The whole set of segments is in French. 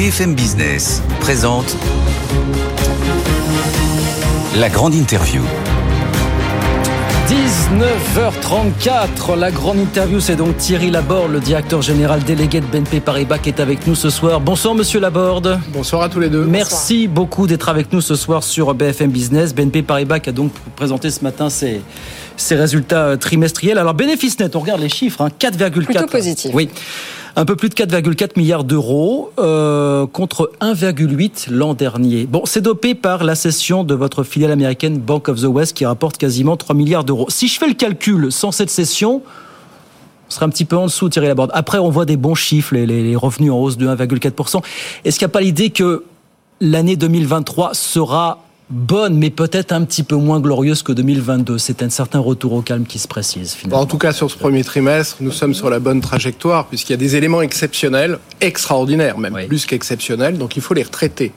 BFM Business présente la grande interview. 19h34, la grande interview, c'est donc Thierry Laborde, le directeur général délégué de BNP Paribas, qui est avec nous ce soir. Bonsoir, monsieur Laborde. Bonsoir à tous les deux. Merci beaucoup d'être avec nous ce soir sur BFM Business. BNP Paribas qui a donc présenté ce matin ses, ses résultats trimestriels. Alors, bénéfice net, on regarde les chiffres, hein, 4,4. Plutôt positif. Oui. Un peu plus de 4,4 milliards d'euros euh, contre 1,8 l'an dernier. Bon, c'est dopé par la cession de votre filiale américaine Bank of the West qui rapporte quasiment 3 milliards d'euros. Si je fais le calcul sans cette cession, on serait un petit peu en dessous, Thierry Laborde. Après, on voit des bons chiffres, les revenus en hausse de 1,4%. Est-ce qu'il n'y a pas l'idée que l'année 2023 sera bonne, mais peut-être un petit peu moins glorieuse que 2022. C'est un certain retour au calme qui se précise. Finalement. En tout cas, sur ce premier trimestre, nous sommes sur la bonne trajectoire, puisqu'il y a des éléments exceptionnels, extraordinaires même, oui. plus qu'exceptionnels, donc il faut les retraiter.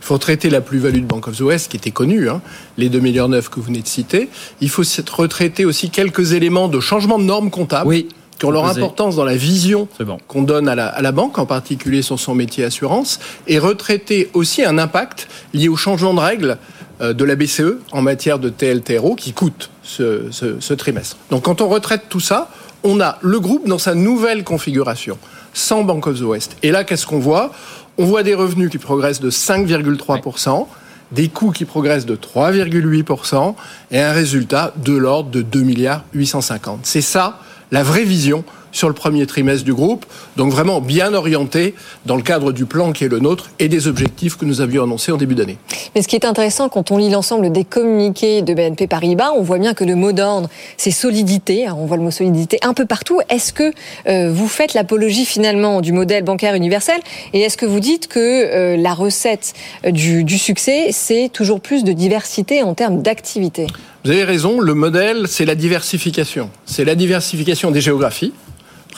Il faut retraiter la plus-value de Bank of the West, qui était connue, hein, les 2 milliards que vous venez de citer. Il faut retraiter aussi quelques éléments de changement de normes comptables. Oui qui ont leur importance dans la vision bon. qu'on donne à la, à la, banque, en particulier sur son métier assurance, et retraiter aussi un impact lié au changement de règles de la BCE en matière de TLTRO qui coûte ce, trimestre. Donc quand on retraite tout ça, on a le groupe dans sa nouvelle configuration, sans Bank of the West. Et là, qu'est-ce qu'on voit? On voit des revenus qui progressent de 5,3%. Ouais des coûts qui progressent de 3,8% et un résultat de l'ordre de 2 milliards 850. C'est ça la vraie vision sur le premier trimestre du groupe, donc vraiment bien orienté dans le cadre du plan qui est le nôtre et des objectifs que nous avions annoncés en début d'année. Mais ce qui est intéressant quand on lit l'ensemble des communiqués de BNP Paribas, on voit bien que le mot d'ordre, c'est solidité. on voit le mot solidité un peu partout. Est-ce que euh, vous faites l'apologie finalement du modèle bancaire universel et est-ce que vous dites que euh, la recette du, du succès, c'est toujours plus de diversité en termes d'activité? Vous avez raison, le modèle, c'est la diversification. C'est la diversification des géographies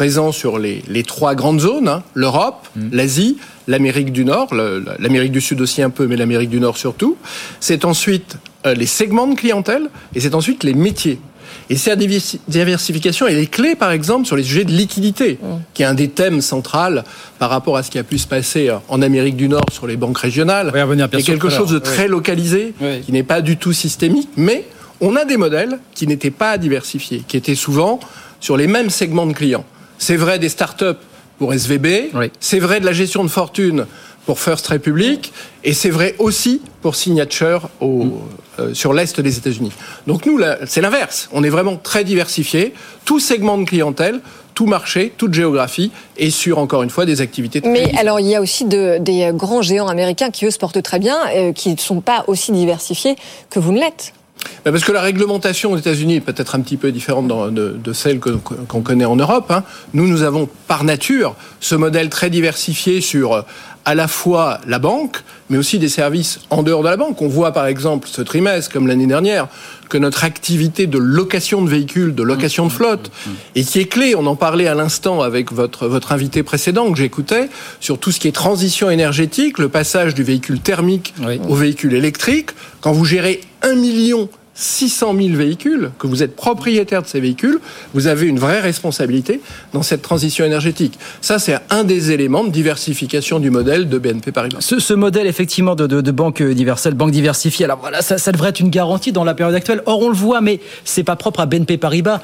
présent sur les, les trois grandes zones, hein, l'Europe, mmh. l'Asie, l'Amérique du Nord, l'Amérique du Sud aussi un peu, mais l'Amérique du Nord surtout. C'est ensuite euh, les segments de clientèle et c'est ensuite les métiers. Et cette diversification, elle est clé, par exemple, sur les sujets de liquidité, mmh. qui est un des thèmes centraux par rapport à ce qui a pu se passer en Amérique du Nord sur les banques régionales. C'est quelque chose de très oui. localisé, oui. qui n'est pas du tout systémique, mais on a des modèles qui n'étaient pas diversifiés, qui étaient souvent sur les mêmes segments de clients. C'est vrai des start-up pour SVB, oui. c'est vrai de la gestion de fortune pour First Republic, et c'est vrai aussi pour Signature au, mm. euh, sur l'Est des États-Unis. Donc nous, c'est l'inverse. On est vraiment très diversifié, tout segment de clientèle, tout marché, toute géographie, et sur, encore une fois, des activités de Mais alors, il y a aussi de, des grands géants américains qui, eux, se portent très bien, euh, qui ne sont pas aussi diversifiés que vous ne l'êtes. Parce que la réglementation aux États-Unis est peut-être un petit peu différente de, celle qu'on qu connaît en Europe. Hein. Nous, nous avons par nature ce modèle très diversifié sur à la fois la banque, mais aussi des services en dehors de la banque. On voit par exemple ce trimestre, comme l'année dernière, que notre activité de location de véhicules, de location de flotte, et qui est clé, on en parlait à l'instant avec votre, votre invité précédent que j'écoutais, sur tout ce qui est transition énergétique, le passage du véhicule thermique oui. au véhicule électrique. Quand vous gérez un million 600 000 véhicules, que vous êtes propriétaire de ces véhicules, vous avez une vraie responsabilité dans cette transition énergétique. Ça, c'est un des éléments de diversification du modèle de BNP Paribas. Ce, modèle, effectivement, de, de, de, banque universelle, banque diversifiée, alors voilà, ça, ça devrait être une garantie dans la période actuelle. Or, on le voit, mais c'est pas propre à BNP Paribas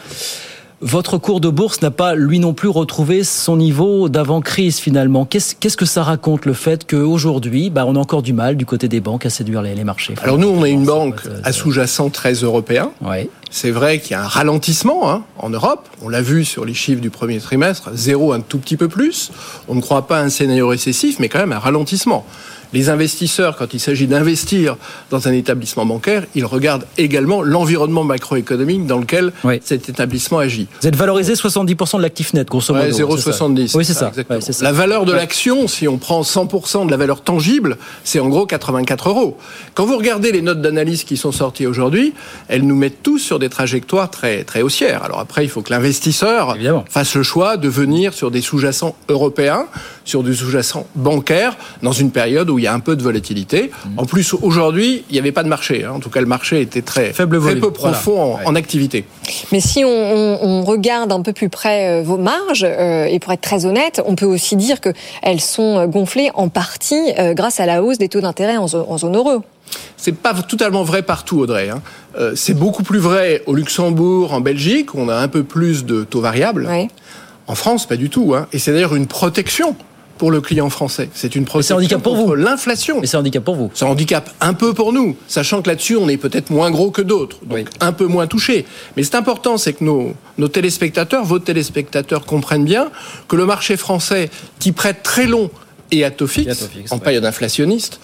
votre cours de bourse n'a pas, lui non plus, retrouvé son niveau d'avant-crise, finalement. Qu'est-ce que ça raconte, le fait qu'aujourd'hui, bah, on a encore du mal, du côté des banques, à séduire les, les marchés? Alors nous, on est une banque à sous-jacent très européen. Ouais. C'est vrai qu'il y a un ralentissement hein, en Europe. On l'a vu sur les chiffres du premier trimestre, zéro un tout petit peu plus. On ne croit pas à un scénario récessif, mais quand même un ralentissement les investisseurs, quand il s'agit d'investir dans un établissement bancaire, ils regardent également l'environnement macroéconomique dans lequel oui. cet établissement agit. Vous êtes valorisé 70% de l'actif net, grosso modo. Ouais, 0,70. Oui, c'est ça. Ouais, ça. La valeur de l'action, si on prend 100% de la valeur tangible, c'est en gros 84 euros. Quand vous regardez les notes d'analyse qui sont sorties aujourd'hui, elles nous mettent tous sur des trajectoires très, très haussières. Alors après, il faut que l'investisseur fasse le choix de venir sur des sous-jacents européens, sur des sous-jacents bancaires, dans une période où où il y a un peu de volatilité. En plus, aujourd'hui, il n'y avait pas de marché. hein. En tout cas, le marché était très, Faible très peu profond en- activité. Mais si on, on- on regarde un peu plus près euh, vos marges, euh, et pour être très honnête, on peut aussi dire qu'elles sont euh, gonflées en partie euh, grâce à la hausse des taux d'intérêt en, en zone euro. C'est pas totalement vrai partout, Audrey. hein. Euh, c'est beaucoup plus vrai au Luxembourg, en Belgique, où on a un peu plus de taux variables. Ouais. En France, pas du tout. hein. Et c'est d'ailleurs une protection pour le client français. C'est une c'est un protection handicap pour contre l'inflation. Mais c'est un handicap pour vous. Ça handicape un peu pour nous, sachant que là-dessus, on est peut-être moins gros que d'autres, donc Oui. un peu moins touché. Mais c'est important, c'est que nos, nos téléspectateurs, vos téléspectateurs comprennent bien que le marché français, qui prête très long et à taux fixe, en période inflationniste,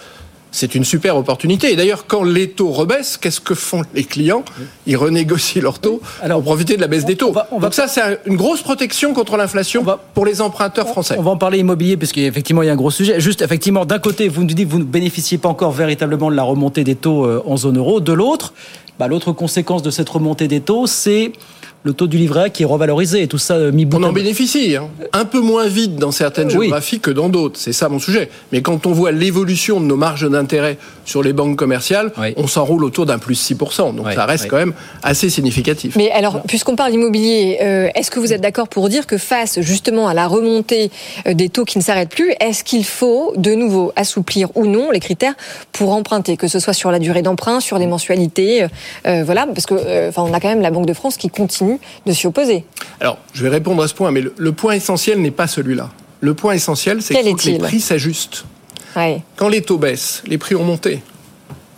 c'est une super opportunité. Et d'ailleurs, quand les taux rebaissent, qu'est-ce que font les clients? Ils renégocient leurs taux Alors, pour profiter de la baisse des taux. on va- on va- Donc ça, c'est un- une grosse protection contre l'inflation va- pour les emprunteurs français. On va en parler immobilier puisqu'effectivement il y a un gros sujet. Juste effectivement d'un côté vous nous dites que vous ne bénéficiez pas encore véritablement de la remontée des taux euh, en zone euro. De l'autre, bah, l'autre conséquence de cette remontée des taux c'est le taux du livret A qui est revalorisé et tout ça euh, mis bout On en bénéficie, hein. un peu moins vite dans certaines Oui. géographies que dans d'autres. C'est ça mon sujet. Mais quand on voit l'évolution de nos marges d'intérêt sur les banques commerciales, Oui. on s'enroule autour d'un plus 6%. Donc Oui, ça reste oui. quand même assez significatif. Mais alors, puisqu'on parle immobilier, euh, est-ce que vous êtes d'accord pour dire que face justement à la remontée euh, des taux qui ne s'arrêtent plus, est-ce qu'il faut de nouveau assouplir ou non les critères pour emprunter, que ce soit sur la durée d'emprunt, sur les mensualités, euh, voilà, parce que euh, enfin, on a quand même la Banque de France qui continue de s'y opposer. Alors, je vais répondre à ce point, mais le, le point essentiel n'est pas celui-là. Le point essentiel, c'est Quel qu'il faut que les prix s'ajustent. Ouais. Quand les taux baissent, les prix ont monté.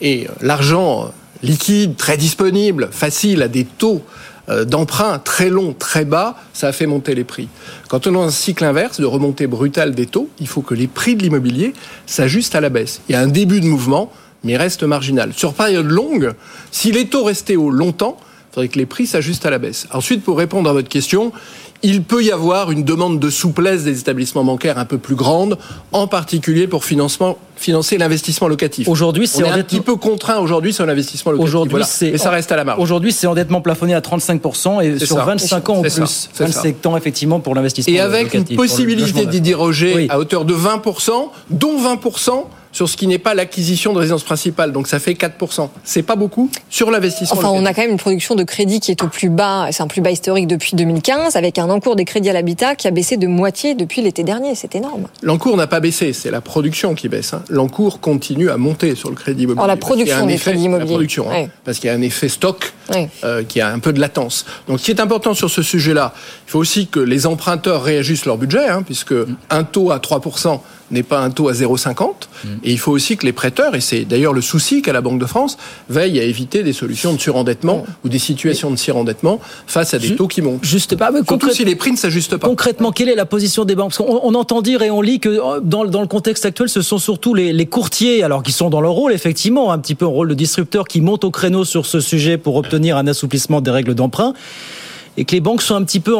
Et euh, l'argent euh, liquide, très disponible, facile, à des taux euh, d'emprunt très longs, très bas, ça a fait monter les prix. Quand on est dans un cycle inverse de remontée brutale des taux, il faut que les prix de l'immobilier s'ajustent à la baisse. Il y a un début de mouvement, mais il reste marginal. Sur période longue, si les taux restaient haut longtemps, faudrait que les prix s'ajustent à la baisse. Ensuite, pour répondre à votre question, il peut y avoir une demande de souplesse des établissements bancaires un peu plus grande, en particulier pour financement, financer l'investissement locatif. Aujourd'hui, On c'est est un petit peu contraint aujourd'hui sur l'investissement locatif. Aujourd'hui, Voilà. c'est Mais ça reste à la marge. Aujourd'hui, c'est endettement plafonné à 35% et sur ça. 25 ans ça. plus. C'est ça. 25 ans effectivement pour l'investissement Et avec une locatif, possibilité d'y déroger Oui. à hauteur de 20%, dont 20% sur ce qui n'est pas l'acquisition de résidence principale. Donc ça fait 4%. C'est pas beaucoup sur l'investissement Enfin, on a quand même une production de crédit qui est au plus bas, c'est un plus bas historique depuis 2015, avec un encours des crédits à l'habitat qui a baissé de moitié depuis l'été dernier. C'est énorme. L'encours n'a pas baissé, c'est la production qui baisse. hein. L'encours continue à monter sur le crédit immobilier. Alors, la production du effet- crédit immobilier. La production, hein. Ouais. parce qu'il y a un effet stock Ouais. euh, qui a un peu de latence. Donc, ce qui est important sur ce sujet-là, il faut aussi que les emprunteurs réajustent leur budget, hein, puisque un taux à 3% n'est pas un taux à 0,50. Et il faut aussi que les prêteurs, et c'est d'ailleurs le souci qu'a la Banque de France, veillent à éviter des solutions de surendettement ou des situations de surendettement face à des taux qui montent. Juste pas, mais Surtout si les prix ne s'ajustent pas. Concrètement, quelle est la position des banques? Parce qu'on on entend dire et on lit que euh, dans, dans le contexte actuel, ce sont surtout les, les courtiers, alors qui sont dans leur rôle, effectivement, un petit peu en rôle de disrupteur, qui montent au créneau sur ce sujet pour obtenir un assouplissement des règles d'emprunt. Et que les banques sont un petit peu en,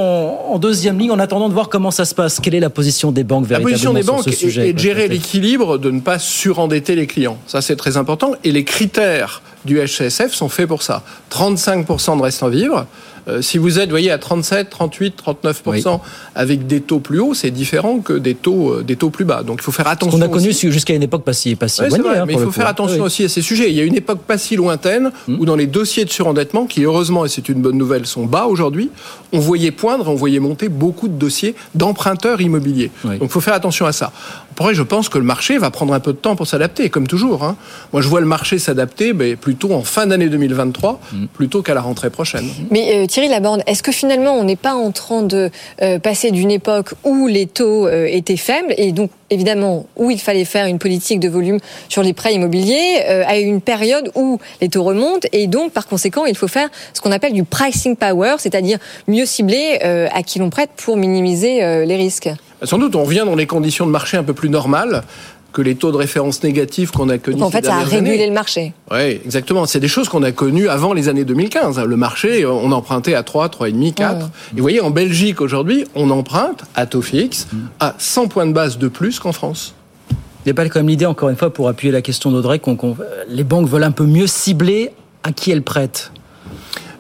en deuxième ligne en attendant de voir comment ça se passe. Quelle est la position des banques La véritablement position des banques est- de gérer l'équilibre, de ne pas surendetter les clients. Ça, c'est très important. Et les critères du HCSF sont faits pour ça. 35% de restant vivre. Euh, si vous êtes, voyez, à 37, 38, 39% avec des taux plus hauts, c'est différent que des taux, euh, des taux plus bas. Donc, il faut faire Ce attention. qu'on a connu jusqu'à une époque pas si, pas si Ouais, c'est éloignée. vrai, hein, mais il faut faire attention Oui. aussi à ces sujets. Il y a une époque pas si lointaine Hmm. où dans les dossiers de surendettement, qui heureusement, et c'est une bonne nouvelle, sont bas aujourd'hui, on voyait poindre, on voyait monter beaucoup de dossiers d'emprunteurs immobiliers. Oui. Donc il faut faire attention à ça. Pour je pense que le marché va prendre un peu de temps pour s'adapter, comme toujours. hein. Moi, je vois le marché s'adapter mais plutôt en fin d'année 2023, Hmm. plutôt qu'à la rentrée prochaine. Mais euh, Thierry Laborde, est-ce que finalement on n'est pas en train de euh, passer d'une époque où les taux euh, étaient faibles et donc évidemment où il fallait faire une politique de volume sur les prêts immobiliers euh, à une période où les taux remontent et donc par conséquent il faut faire ce qu'on appelle du pricing power, c'est-à-dire mieux cibler euh, à qui l'on prête pour minimiser euh, les risques. Sans doute, on revient dans les conditions de marché un peu plus normales que les taux de référence négatifs qu'on a connus En ces fait, ça a régulé années. le marché. Oui, exactement. C'est des choses qu'on a connues avant les années 2015. Le marché, on empruntait à 3, 3,5, 4. Mmh. Et vous voyez, en Belgique aujourd'hui, on emprunte à taux fixe à 100 points de base de plus qu'en France. Il n'y a pas quand même l'idée, encore une fois, pour appuyer la question d'Audrey, qu'on, qu'on- les banques veulent un peu mieux cibler à qui elles prêtent.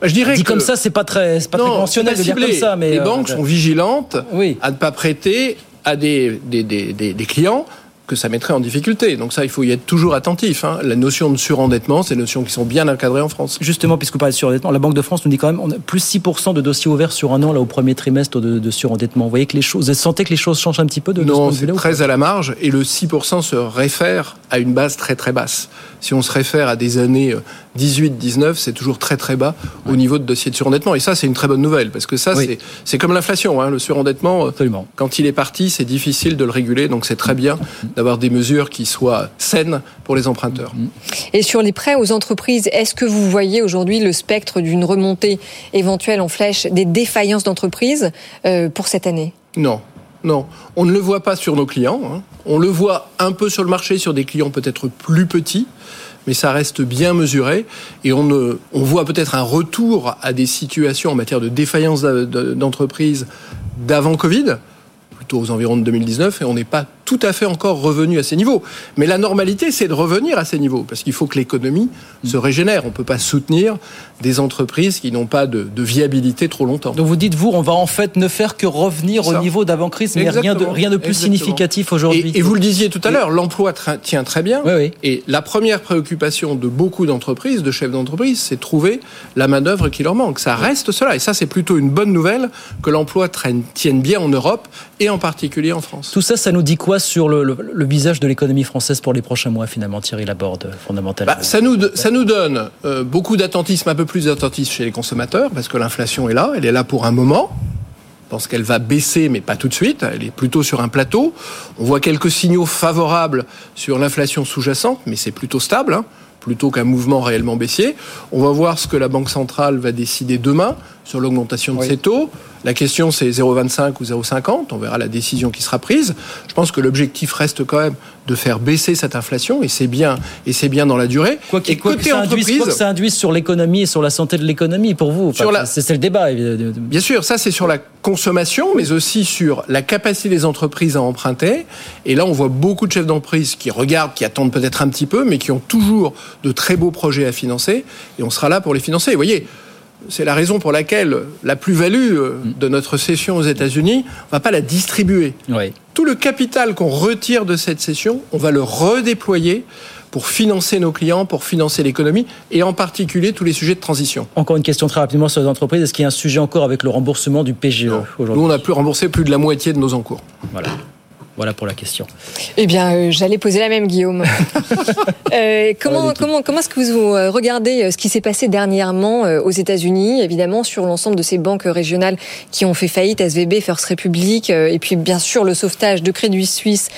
Je dirais Dit que comme ça, c'est pas très, pas très non, conventionnel c'est de dire ciblé. comme ça, mais les euh, banques sont vigilantes Oui. à ne pas prêter à des, des, des, des- des clients que ça mettrait en difficulté. Donc ça, il faut y être toujours attentif. Hein. La notion de surendettement, c'est des notions qui sont bien encadrées en France. Justement, puisque vous parlez de surendettement, la Banque de France nous dit quand même on a plus 6% de dossiers ouverts sur un an là au premier trimestre de, surendettement. Vous voyez que les choses, vous sentez que les choses changent un petit peu de, non, c'est très à la marge et le 6% se réfère à une base très très basse. Si on se réfère à des années 18, euh, 19, c'est toujours très très bas au niveau de dossiers de surendettement. Et ça, c'est une très bonne nouvelle parce que ça, c'est comme l'inflation. Hein. Le surendettement, Absolument. quand il est parti, c'est difficile de le réguler. Donc c'est très bien d'avoir des mesures qui soient saines pour les emprunteurs. Et sur les prêts aux entreprises, est-ce que vous voyez aujourd'hui le spectre d'une remontée éventuelle en flèche des défaillances d'entreprises euh, pour cette année? Non. Non, on ne le voit pas sur nos clients. Hein. On le voit un peu sur le marché sur des clients peut-être plus petits, mais ça reste bien mesuré. Et on, on voit peut-être un retour à des situations en matière de défaillance d'entreprise d'avant Covid plutôt aux environs de 2019, et on n'est pas tout à fait encore revenu à ces niveaux. Mais la normalité, c'est de revenir à ces niveaux, parce qu'il faut que l'économie se régénère. On ne peut pas soutenir des entreprises qui n'ont pas de, viabilité trop longtemps. Donc vous dites, vous, on va en fait ne faire que revenir au niveau d'avant-crise, mais rien de, rien de plus significatif aujourd'hui. Et, vous le disiez tout à l'heure, l'emploi tient très bien. Et la première préoccupation de beaucoup d'entreprises, de chefs d'entreprise, c'est trouver la main-d'œuvre qui leur manque. Ça reste cela. Et ça, c'est plutôt une bonne nouvelle que l'emploi tienne bien en Europe et en particulier en France. Tout ça, ça nous dit quoi sur le, visage de l'économie française pour les prochains mois, finalement, Thierry Laborde, fondamentalement bah, ça, nous, ça nous donne euh, beaucoup d'attentisme, un peu plus d'attentisme chez les consommateurs, parce que l'inflation est là, elle est là pour un moment. Je pense qu'elle va baisser, mais pas tout de suite. Elle est plutôt sur un plateau. On voit quelques signaux favorables sur l'inflation sous-jacente, mais c'est plutôt stable. Hein, plutôt qu'un mouvement réellement baissier. On va voir ce que la Banque centrale va décider demain sur l'augmentation de ses taux. La question, c'est 0,25 ou 0,50. On verra la décision qui sera prise. Je pense que l'objectif reste quand même de faire baisser cette inflation, et c'est bien, et c'est bien dans la durée. Quoi, et quoi, que ça induise, quoi que ça induise sur l'économie et sur la santé de l'économie pour vous. c'est le débat. Bien sûr, ça c'est sur la consommation, mais aussi sur la capacité des entreprises à emprunter. Et là, on voit beaucoup de chefs d'entreprise qui regardent, qui attendent peut-être un petit peu, mais qui ont toujours de très beaux projets à financer. Et on sera là pour les financer. Vous voyez, c'est la raison pour laquelle la plus-value euh, de notre cession aux États-Unis, on va pas la distribuer. Tout le capital qu'on retire de cette cession, on va le redéployer pour financer nos clients, pour financer l'économie, et en particulier tous les sujets de transition. Encore une question très rapidement sur les entreprises. Est-ce qu'il y a un sujet encore avec le remboursement du PGE aujourd'hui Nous, on a pu rembourser plus de la moitié de nos encours. Voilà. Voilà pour la question. Eh bien, euh, j'allais poser la même, Guillaume. euh, comment comment, comment est-ce que vous euh, regardez ce qui s'est passé dernièrement aux États-Unis, évidemment, sur l'ensemble de ces banques régionales qui ont fait faillite, SVB, First Republic, et puis bien sûr le sauvetage de Crédit Suisse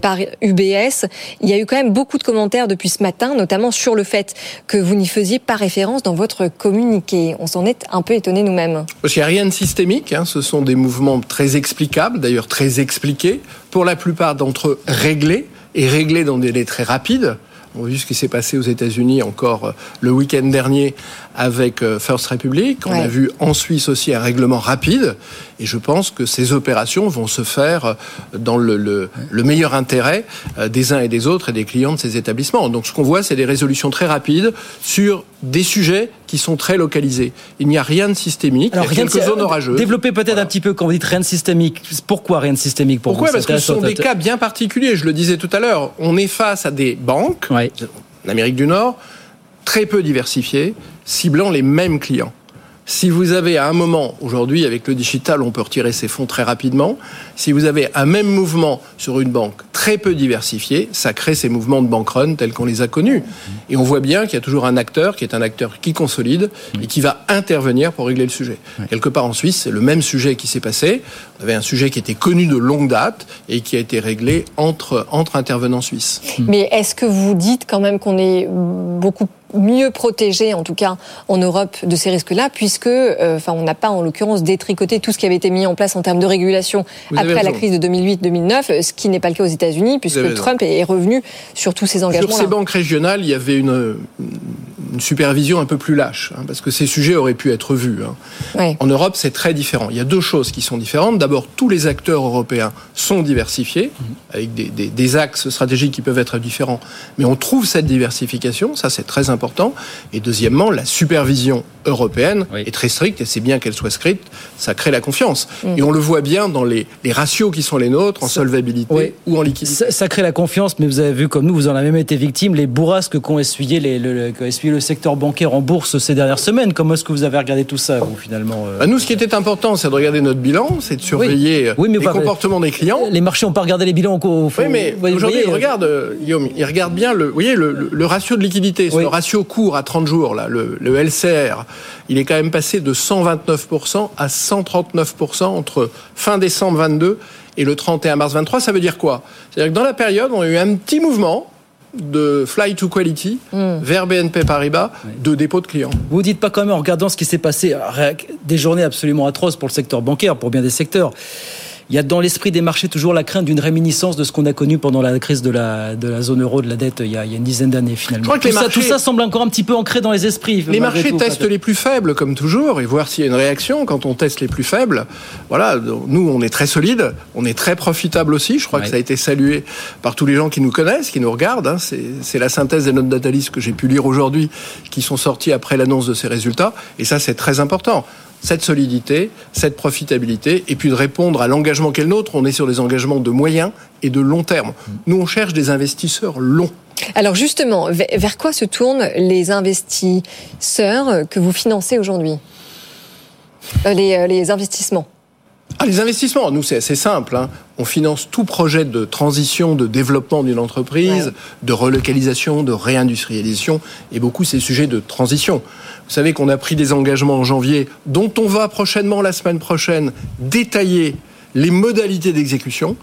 par UBS. Il y a eu quand même beaucoup de commentaires depuis ce matin, notamment sur le fait que vous n'y faisiez pas référence dans votre communiqué. On s'en est un peu étonné nous-mêmes. Parce qu'il n'y a rien de systémique. Hein. Ce sont des mouvements très explicables, d'ailleurs très expliqués pour la plupart d'entre eux réglés, et réglés dans des délais très rapides. On a vu ce qui s'est passé aux États-Unis encore euh, le week-end dernier avec euh, First Republic. On a vu en Suisse aussi un règlement rapide. Et je pense que ces opérations vont se faire euh, dans le, le, le meilleur intérêt des uns et des autres et des clients de ces établissements. Donc ce qu'on voit, c'est des résolutions très rapides sur des sujets qui sont très localisés. Il n'y a rien de systémique. Alors, il y a quelques zones orageuses. Développez peut-être un petit peu quand vous dites rien de systémique. Pourquoi rien de systémique pour Pourquoi Parce que ce sont des cas bien particuliers. Je le disais tout à l'heure. On est face à des banques, en Amérique du Nord, très peu diversifiées, ciblant les mêmes clients. Si vous avez à un moment, aujourd'hui avec le digital, on peut retirer ses fonds très rapidement, si vous avez un même mouvement sur une banque très peu diversifiée, ça crée ces mouvements de bank run tels qu'on les a connus. Et on voit bien qu'il y a toujours un acteur qui est un acteur qui consolide et qui va intervenir pour régler le sujet. Quelque part en Suisse, c'est le même sujet qui s'est passé. On avait un sujet qui était connu de longue date et qui a été réglé entre, entre intervenants suisses. Mais est-ce que vous dites quand même qu'on est beaucoup mieux protégé, en tout cas en Europe, de ces risques-là, puisque, euh, enfin, on n'a pas en l'occurrence détricoté tout ce qui avait été mis en place en termes de régulation après la crise de 2008-2009, ce qui n'est pas le cas aux États-Unis, puisque Trump est revenu sur tous ces engagements. Sur ces banques régionales, il y avait une, une supervision un peu plus lâche, hein, parce que ces sujets auraient pu être vus. Hein. En Europe, c'est très différent. Il y a deux choses qui sont différentes. D'abord, tous les acteurs européens sont diversifiés, mhm. avec des, des, des, axes stratégiques qui peuvent être différents, mais on trouve cette diversification, ça c'est très important. Et deuxièmement, la supervision européenne est très stricte, et c'est bien qu'elle soit stricte, ça crée la confiance. Mhm. Et on le voit bien dans les, les, ratios qui sont les nôtres, en solvabilité ou en liquidité. Ça, ça, crée la confiance, mais vous avez vu comme nous, vous en avez même été victime, les bourrasques qu'ont essuyé, les, le, essuyé le secteur bancaire en bourse ces dernières semaines. Comment est-ce que vous avez regardé tout ça, vous, finalement euh... Bah, nous, ce qui était important, c'est de regarder notre bilan, c'est de surveiller oui. les comportements des clients. Les marchés n'ont pas regardé les bilans au Oui, mais aujourd'hui, ils regardent, euh, Guillaume, ils regardent bien le, vous voyez, le, le ratio de liquidité, oui. le ratio court à 30 jours, là, le, le LCR, il est quand même passé de 129% à 139% entre fin décembre 22 et le 31 mars 23. Ça veut dire quoi? C'est-à-dire que dans la période, on a eu un petit mouvement de fly to quality mm. vers BNP Paribas oui. de dépôt de clients. Vous dites pas quand même en regardant ce qui s'est passé, des journées absolument atroces pour le secteur bancaire, pour bien des secteurs il y a dans l'esprit des marchés toujours la crainte d'une réminiscence de ce qu'on a connu pendant la crise de la, de la zone euro, de la dette, il y a, il y a une dizaine d'années finalement. Je crois que tout, ça, tout, ça, semble encore un petit peu ancré dans les esprits. Les marchés tout, testent les plus faibles, comme toujours, et voir s'il y a une réaction quand on teste les plus faibles. Voilà, nous, on est très solide, on est très profitable aussi. Je crois ouais. que ça a été salué par tous les gens qui nous connaissent, qui nous regardent. Hein. C'est la synthèse des notes d'analyse que j'ai pu lire aujourd'hui, qui sont sorties après l'annonce de ces résultats. Et ça, c'est très important cette solidité, cette profitabilité, et puis de répondre à l'engagement qu'est le nôtre. On est sur des engagements de moyen et de long terme. Nous, on cherche des investisseurs longs. Alors justement, vers quoi se tournent les investisseurs que vous financez aujourd'hui? Euh, les, euh, les investissements ah, les investissements, nous, c'est assez simple. Hein. On finance tout projet de transition, de développement d'une entreprise, ouais. de relocalisation, de réindustrialisation, et beaucoup ces sujets de transition. Vous savez qu'on a pris des engagements en janvier, dont on va prochainement, la semaine prochaine, détailler les modalités d'exécution.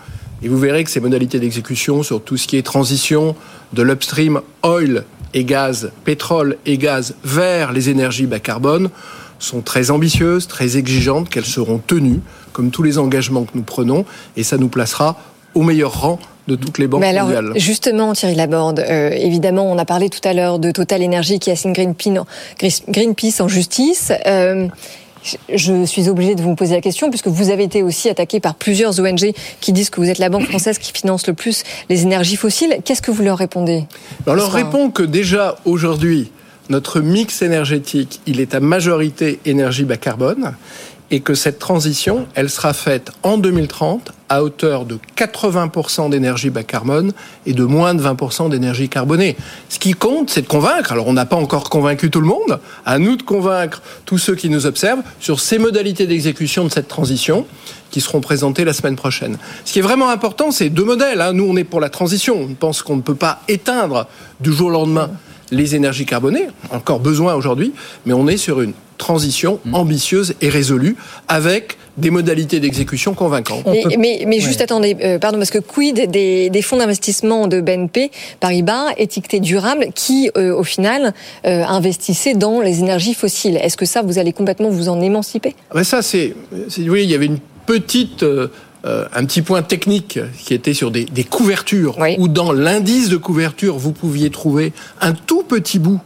Et vous verrez que ces modalités d'exécution sur tout ce qui est transition de l'upstream oil et gaz, pétrole et gaz vers les énergies bas carbone sont très ambitieuses, très exigeantes, qu'elles seront tenues comme tous les engagements que nous prenons, et ça nous placera au meilleur rang de toutes les banques Mais alors, mondiales. Justement, Thierry Laborde, euh, évidemment, on a parlé tout à l'heure de Total Energy qui assigne Greenpeace en justice. Euh, je suis obligée de vous poser la question puisque vous avez été aussi attaqué par plusieurs ONG qui disent que vous êtes la banque française qui finance le plus les énergies fossiles. Qu'est-ce que vous leur répondez? On leur répond que déjà aujourd'hui, notre mix énergétique, il est à majorité énergie bas carbone et que cette transition, elle sera faite en 2030 à hauteur de 80% d'énergie bas carbone et de moins de 20% d'énergie carbonée. Ce qui compte, c'est de convaincre. Alors, on n'a pas encore convaincu tout le monde. À nous de convaincre tous ceux qui nous observent sur ces modalités d'exécution de cette transition qui seront présentées la semaine prochaine. Ce qui est vraiment important, c'est deux modèles. Hein. Nous, on est pour la transition. On pense qu'on ne peut pas éteindre du jour au lendemain les énergies carbonées, encore besoin aujourd'hui, mais on est sur une transition mmh. ambitieuse et résolue avec des modalités d'exécution convaincantes. Mais, peut... mais, mais, juste ouais. attendez, euh, pardon, parce que quid des, des fonds d'investissement de BNP Paribas étiquetés durables qui, euh, au final, euh, investissaient dans les énergies fossiles? Est-ce que ça, vous allez complètement vous en émanciper? Ah ben Ça, c'est, oui, il y avait une petite euh, un petit point technique qui était sur des, des couvertures, oui. où dans l'indice de couverture, vous pouviez trouver un tout petit bout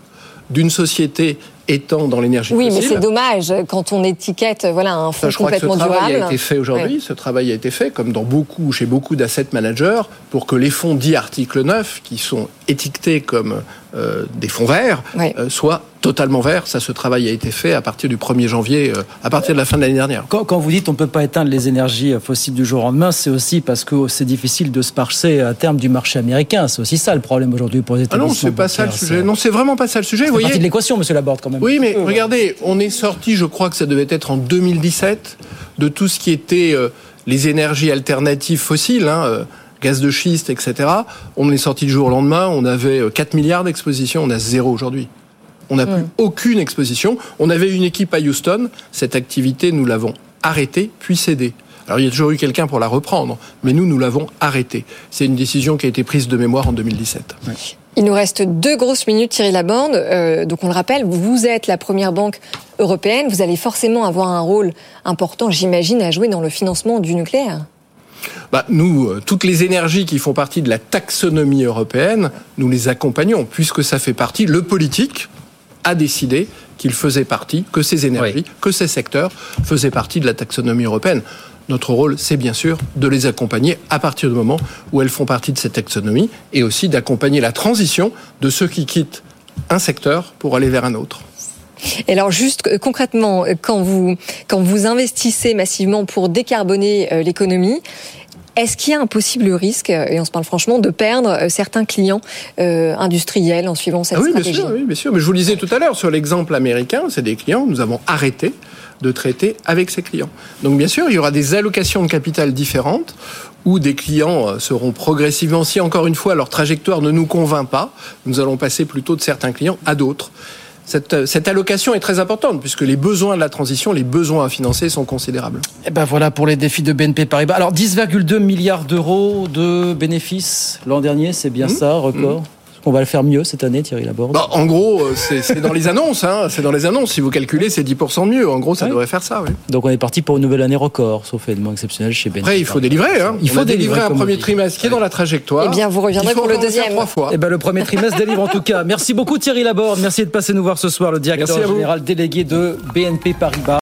d'une société étant dans l'énergie oui, fossile. Oui, mais c'est dommage quand on étiquette voilà un fonds je crois complètement que ce durable. travail a été fait aujourd'hui. Ce travail a été fait, comme dans beaucoup, chez beaucoup d'asset managers, pour que les fonds dits article 9, qui sont étiquetés comme euh, des fonds verts, euh, soient totalement vert. Ça, ce travail a été fait à partir du 1er janvier, euh, à partir de la fin de l'année dernière. Quand, quand, vous dites on ne peut pas éteindre les énergies fossiles du jour au lendemain, c'est aussi parce que c'est difficile de se passer à terme du marché américain. C'est aussi ça le problème aujourd'hui pour les États-Unis. Ah non, c'est pas ça le sujet. Non, c'est vraiment pas ça le sujet. C'est partie de l'équation, Monsieur Laborde, quand même. Oui, mais regardez, on est sorti, je crois que ça devait être en 2017, de tout ce qui était euh, les énergies alternatives fossiles. Hein, euh, gaz de schiste, etc. On est sorti du jour au lendemain, on avait 4 milliards d'expositions, on a zéro aujourd'hui. On n'a plus aucune exposition. On avait une équipe à Houston. Cette activité, nous l'avons arrêtée, puis cédée. Alors, il y a toujours eu quelqu'un pour la reprendre, mais nous, nous l'avons arrêtée. C'est une décision qui a été prise de mémoire en 2017. Ouais. Il nous reste deux grosses minutes, Thierry Laborde. Euh, donc, on le rappelle, vous êtes la première banque européenne. Vous allez forcément avoir un rôle important, j'imagine, à jouer dans le financement du nucléaire. Bah, nous, euh, toutes les énergies qui font partie de la taxonomie européenne, nous les accompagnons, puisque ça fait partie, le politique, a décidé qu'il faisait partie, que ces énergies, que ces secteurs faisaient partie de la taxonomie européenne. Notre rôle, c'est bien sûr de les accompagner à partir du moment où elles font partie de cette taxonomie et aussi d'accompagner la transition de ceux qui quittent un secteur pour aller vers un autre. Et alors juste euh, concrètement, euh, quand vous, quand vous investissez massivement pour décarboner euh, l'économie, est-ce qu'il y a un possible risque, et on se parle franchement, de perdre certains clients industriels en suivant cette ah oui, stratégie bien sûr, Oui, bien sûr. Mais je vous le disais tout à l'heure, sur l'exemple américain, c'est des clients, nous avons arrêté de traiter avec ces clients. Donc bien sûr, il y aura des allocations de capital différentes où des clients seront progressivement, si encore une fois leur trajectoire ne nous convainc pas, nous allons passer plutôt de certains clients à d'autres cette, allocation est très importante puisque les besoins de la transition, les besoins à financer sont considérables. Et eh ben voilà pour les défis de BNP Paribas. Alors 10,2 milliards d'euros de bénéfices l'an dernier, c'est bien mmh. ça, record? Mmh. On va le faire mieux cette année, Thierry Laborde bah, En gros, euh, c'est dans les annonces. Hein, c'est dans les annonces. Si vous calculez, c'est 10% de mieux. En gros, ça devrait faire ça. Oui. Donc on est parti pour une nouvelle année record, sauf événement exceptionnel chez BNP. Après, il faut délivrer. Hein. Il faut délivrer, un premier trimestre qui est dans la trajectoire. Eh bien, vous reviendrez pour le deuxième. Trois fois. Eh ben, le premier trimestre délivre en tout cas. Merci beaucoup Thierry Laborde. Merci de passer nous voir ce soir, le directeur général délégué de BNP Paribas.